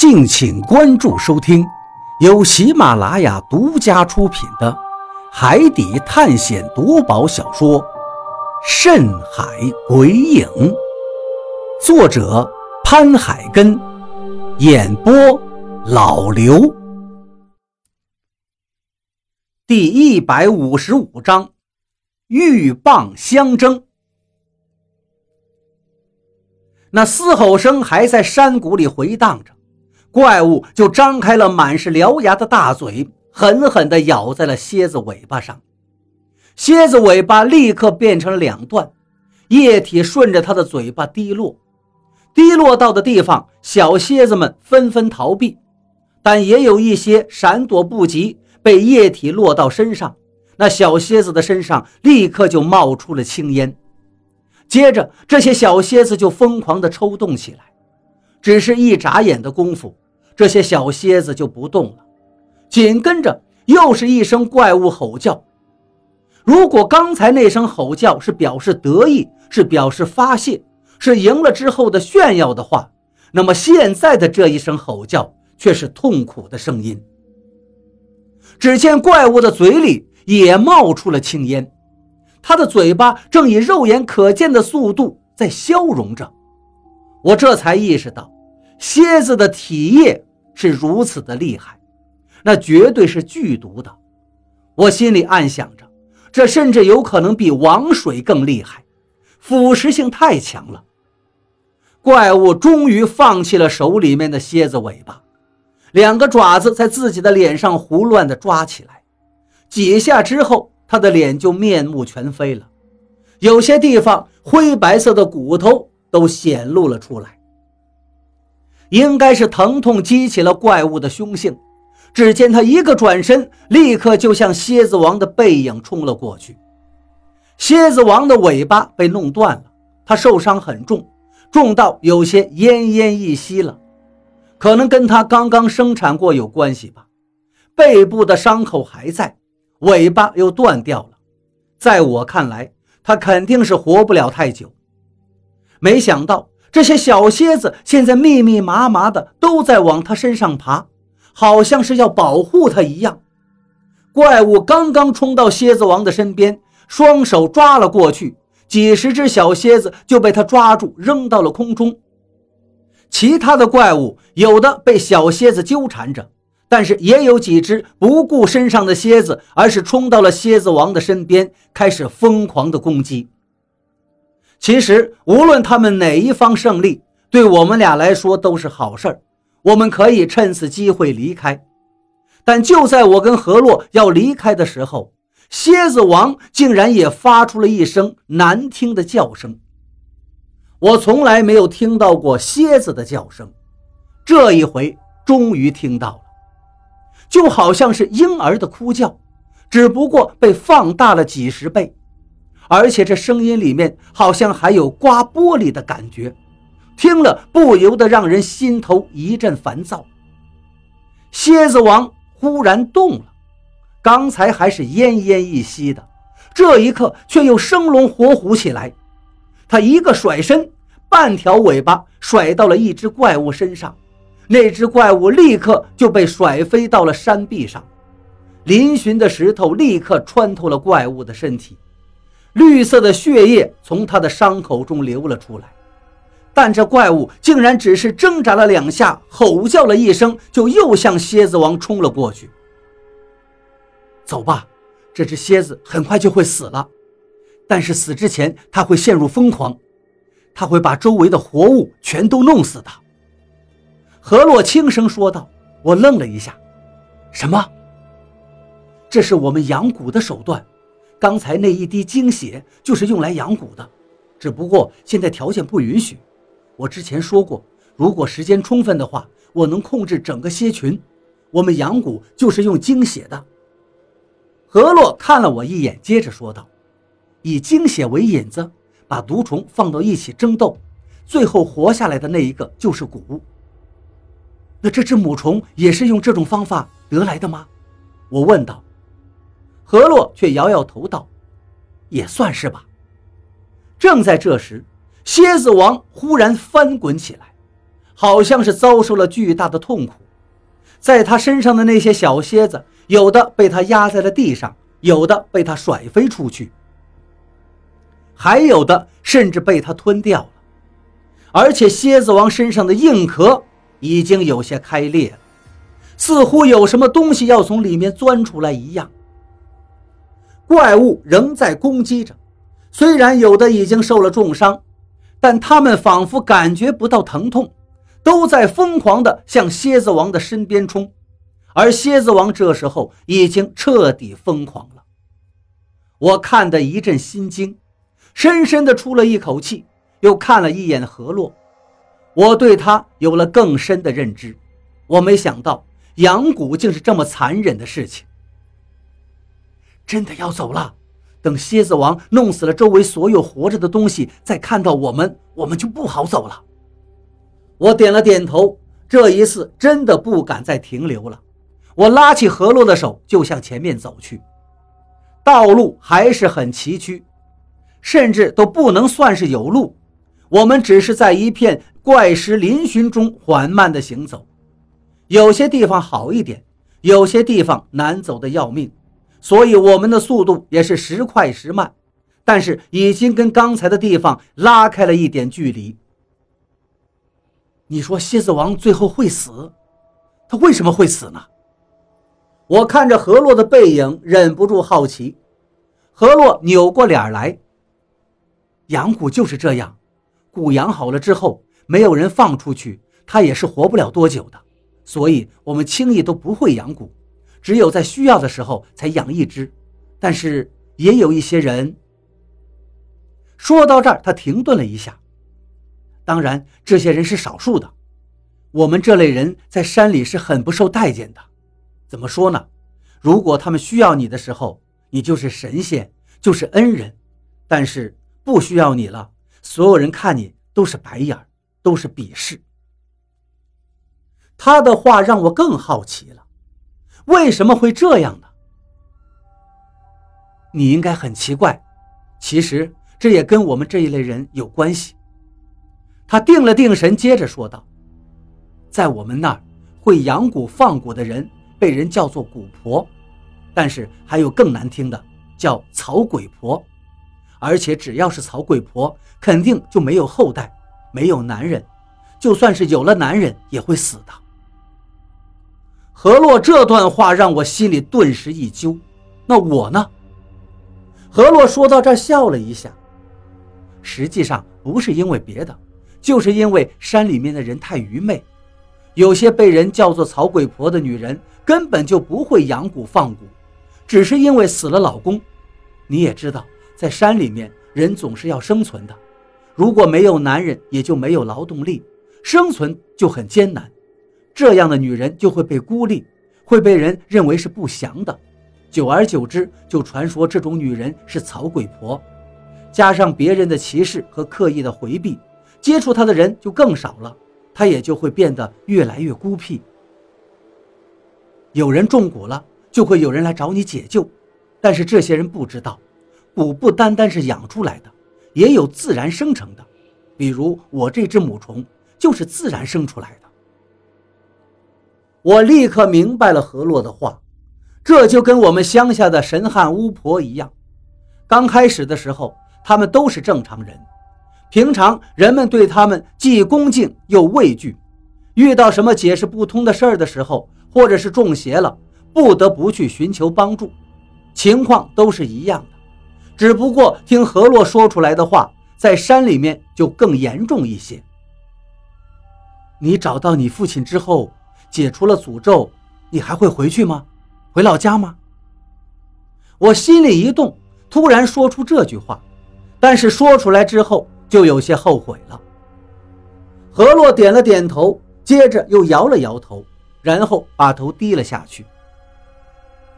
敬请关注收听，由喜马拉雅独家出品的《海底探险夺宝小说》《深海鬼影》，作者潘海根，演播老刘。第一百五十五章，鹬蚌相争。那嘶吼声还在山谷里回荡着。怪物就张开了满是獠牙的大嘴，狠狠地咬在了蝎子尾巴上。蝎子尾巴立刻变成了两段，液体顺着它的嘴巴滴落。滴落到的地方，小蝎子们纷纷逃避，但也有一些闪躲不及，被液体落到身上。那小蝎子的身上立刻就冒出了青烟。接着，这些小蝎子就疯狂地抽动起来。只是一眨眼的功夫。这些小蝎子就不动了，紧跟着又是一声怪物吼叫。如果刚才那声吼叫是表示得意，是表示发泄，是赢了之后的炫耀的话，那么现在的这一声吼叫却是痛苦的声音。只见怪物的嘴里也冒出了青烟，它的嘴巴正以肉眼可见的速度在消融着。我这才意识到，蝎子的体液。是如此的厉害，那绝对是剧毒的。我心里暗想着，这甚至有可能比王水更厉害，腐蚀性太强了。怪物终于放弃了手里面的蝎子尾巴，两个爪子在自己的脸上胡乱地抓起来，几下之后，他的脸就面目全非了，有些地方灰白色的骨头都显露了出来。应该是疼痛激起了怪物的凶性，只见他一个转身，立刻就向蝎子王的背影冲了过去。蝎子王的尾巴被弄断了，他受伤很重，重到有些奄奄一息了，可能跟他刚刚生产过有关系吧。背部的伤口还在，尾巴又断掉了，在我看来，他肯定是活不了太久。没想到。这些小蝎子现在密密麻麻的都在往他身上爬，好像是要保护他一样。怪物刚刚冲到蝎子王的身边，双手抓了过去，几十只小蝎子就被他抓住，扔到了空中。其他的怪物有的被小蝎子纠缠着，但是也有几只不顾身上的蝎子，而是冲到了蝎子王的身边，开始疯狂的攻击。其实，无论他们哪一方胜利，对我们俩来说都是好事儿。我们可以趁此机会离开。但就在我跟何洛要离开的时候，蝎子王竟然也发出了一声难听的叫声。我从来没有听到过蝎子的叫声，这一回终于听到了，就好像是婴儿的哭叫，只不过被放大了几十倍。而且这声音里面好像还有刮玻璃的感觉，听了不由得让人心头一阵烦躁。蝎子王忽然动了，刚才还是奄奄一息的，这一刻却又生龙活虎起来。他一个甩身，半条尾巴甩到了一只怪物身上，那只怪物立刻就被甩飞到了山壁上，嶙峋的石头立刻穿透了怪物的身体。绿色的血液从他的伤口中流了出来，但这怪物竟然只是挣扎了两下，吼叫了一声，就又向蝎子王冲了过去。走吧，这只蝎子很快就会死了，但是死之前他会陷入疯狂，他会把周围的活物全都弄死的。何洛轻声说道。我愣了一下，什么？这是我们养蛊的手段。刚才那一滴精血就是用来养蛊的，只不过现在条件不允许。我之前说过，如果时间充分的话，我能控制整个蝎群。我们养蛊就是用精血的。何洛看了我一眼，接着说道：“以精血为引子，把毒虫放到一起争斗，最后活下来的那一个就是蛊。那这只母虫也是用这种方法得来的吗？”我问道。何洛却摇摇头道：“也算是吧。”正在这时，蝎子王忽然翻滚起来，好像是遭受了巨大的痛苦。在他身上的那些小蝎子，有的被他压在了地上，有的被他甩飞出去，还有的甚至被他吞掉了。而且蝎子王身上的硬壳已经有些开裂了，似乎有什么东西要从里面钻出来一样。怪物仍在攻击着，虽然有的已经受了重伤，但他们仿佛感觉不到疼痛。都在疯狂地向蝎子王的身边冲，而蝎子王这时候已经彻底疯狂了。我看得一阵心惊，深深地出了一口气，又看了一眼何洛，我对他有了更深的认知。我没想到养蛊竟是这么残忍的事情。真的要走了，等蝎子王弄死了周围所有活着的东西，再看到我们，我们就不好走了。我点了点头，这一次真的不敢再停留了。我拉起何洛的手，就向前面走去。道路还是很崎岖，甚至都不能算是有路。我们只是在一片怪石嶙峋中缓慢地行走，有些地方好一点，有些地方难走得要命，所以我们的速度也是时快时慢。但是已经跟刚才的地方拉开了一点距离。你说蝎子王最后会死，他为什么会死呢？我看着何洛的背影，忍不住好奇。何洛扭过脸来，养蛊就是这样，蛊养好了之后，没有人放出去，它也是活不了多久的。所以，我们轻易都不会养蛊，只有在需要的时候才养一只。但是，也有一些人。说到这儿，他停顿了一下。当然，这些人是少数的。我们这类人在山里是很不受待见的。怎么说呢？如果他们需要你的时候，你就是神仙，就是恩人；但是不需要你了，所有人看你都是白眼，都是鄙视。他的话让我更好奇了，为什么会这样呢？你应该很奇怪，其实这也跟我们这一类人有关系。他定了定神，接着说道：“在我们那儿，会养蛊放蛊的人被人叫做蛊婆，但是还有更难听的，叫草鬼婆。而且只要是草鬼婆，肯定就没有后代，没有男人，就算是有了男人也会死的。”何洛这段话让我心里顿时一揪。那我呢？何洛说到这儿笑了一下，实际上不是因为别的。就是因为山里面的人太愚昧，有些被人叫做草鬼婆的女人根本就不会养蛊放蛊，只是因为死了老公。你也知道，在山里面人总是要生存的，如果没有男人，也就没有劳动力，生存就很艰难。这样的女人就会被孤立，会被人认为是不祥的，久而久之就传说这种女人是草鬼婆，加上别人的歧视和刻意的回避。接触她的人就更少了，她也就会变得越来越孤僻。有人中蛊了，就会有人来找你解救，但是这些人不知道，蛊不单单是养出来的，也有自然生成的。比如我这只母虫就是自然生出来的。我立刻明白了何洛的话，这就跟我们乡下的神汉巫婆一样，刚开始的时候，他们都是正常人。平常人们对他们既恭敬又畏惧，遇到什么解释不通的事儿的时候，或者是中邪了，不得不去寻求帮助，情况都是一样的。只不过听何洛说出来的话，在山里面就更严重一些。你找到你父亲之后，解除了诅咒，你还会回去吗？回老家吗？我心里一动，突然说出这句话，但是说出来之后。就有些后悔了。何洛点了点头，接着又摇了摇头，然后把头低了下去。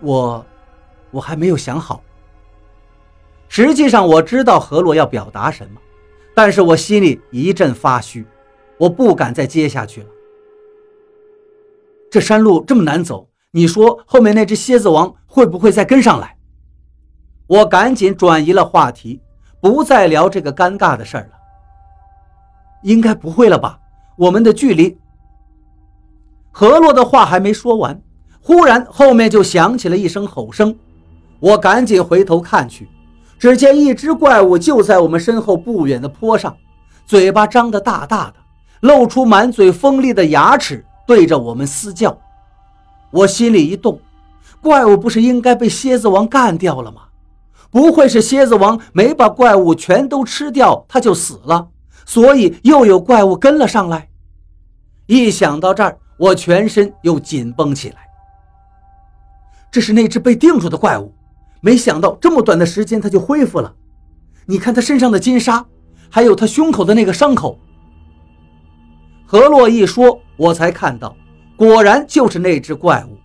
我，我还没有想好。实际上我知道何洛要表达什么，但是我心里一阵发虚，我不敢再接下去了。这山路这么难走，你说后面那只蝎子王会不会再跟上来？我赶紧转移了话题。不再聊这个尴尬的事儿了。应该不会了吧？我们的距离。何洛的话还没说完，忽然后面就响起了一声吼声，我赶紧回头看去，只见一只怪物就在我们身后不远的坡上，嘴巴张得大大的，露出满嘴锋利的牙齿，对着我们嘶叫。我心里一动，怪物不是应该被蝎子王干掉了吗？不会是蝎子王没把怪物全都吃掉，他就死了，所以又有怪物跟了上来。一想到这儿，我全身又紧绷起来。这是那只被定住的怪物，没想到这么短的时间它就恢复了。你看它身上的金沙，还有它胸口的那个伤口。何洛一说，我才看到，果然就是那只怪物。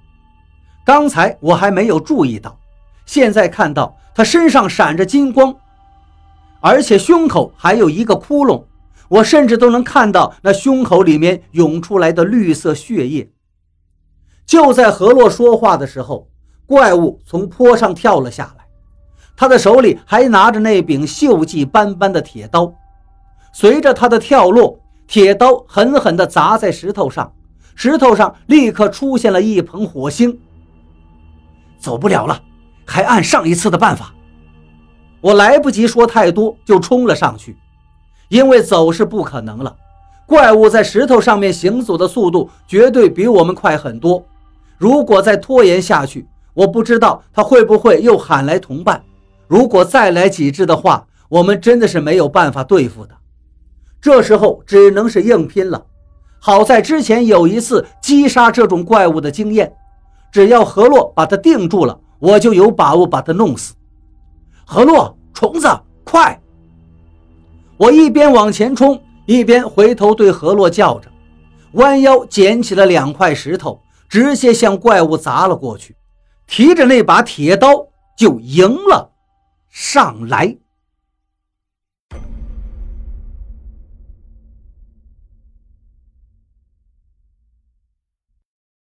刚才我还没有注意到，现在看到。他身上闪着金光，而且胸口还有一个窟窿，我甚至都能看到那胸口里面涌出来的绿色血液。就在何洛说话的时候，怪物从坡上跳了下来，他的手里还拿着那柄锈迹斑斑的铁刀。随着他的跳落，铁刀狠狠地砸在石头上，石头上立刻出现了一捧火星。走不了了。还按上一次的办法，我来不及说太多，就冲了上去。因为走是不可能了，怪物在石头上面行走的速度绝对比我们快很多。如果再拖延下去，我不知道他会不会又喊来同伴。如果再来几只的话，我们真的是没有办法对付的。这时候只能是硬拼了。好在之前有一次击杀这种怪物的经验，只要何洛把它定住了。我就有把握把他弄死。何洛，虫子，快！我一边往前冲，一边回头对何洛叫着，弯腰捡起了两块石头，直接向怪物砸了过去，提着那把铁刀就迎了上来。